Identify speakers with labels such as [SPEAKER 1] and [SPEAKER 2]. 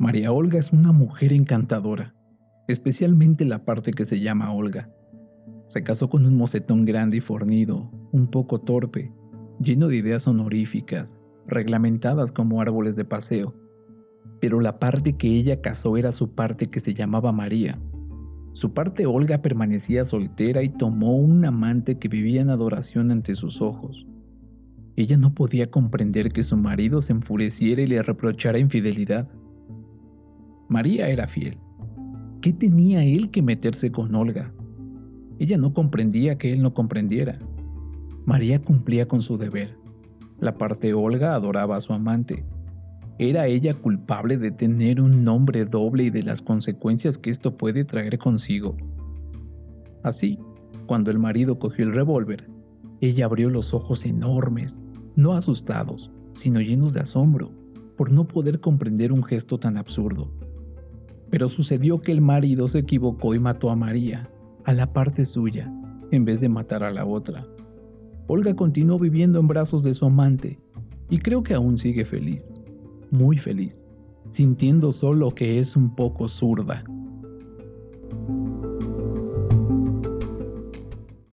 [SPEAKER 1] María Olga es una mujer encantadora, especialmente la parte que se llama Olga. Se casó con un mocetón grande y fornido, un poco torpe, lleno de ideas honoríficas, reglamentadas como árboles de paseo. Pero la parte que ella casó era su parte que se llamaba María. Su parte Olga permanecía soltera y tomó un amante que vivía en adoración ante sus ojos. Ella no podía comprender que su marido se enfureciera y le reprochara infidelidad. María era fiel. ¿Qué tenía él que meterse con Olga? Ella no comprendía que él no comprendiera. María cumplía con su deber. La parte Olga adoraba a su amante. ¿Era ella culpable de tener un nombre doble y de las consecuencias que esto puede traer consigo? Así, cuando el marido cogió el revólver, ella abrió los ojos enormes, no asustados, sino llenos de asombro, por no poder comprender un gesto tan absurdo. Pero sucedió que el marido se equivocó y mató a María, a la parte suya, en vez de matar a la otra. Olga continuó viviendo en brazos de su amante, y creo que aún sigue feliz, muy feliz, sintiendo solo que es un poco zurda.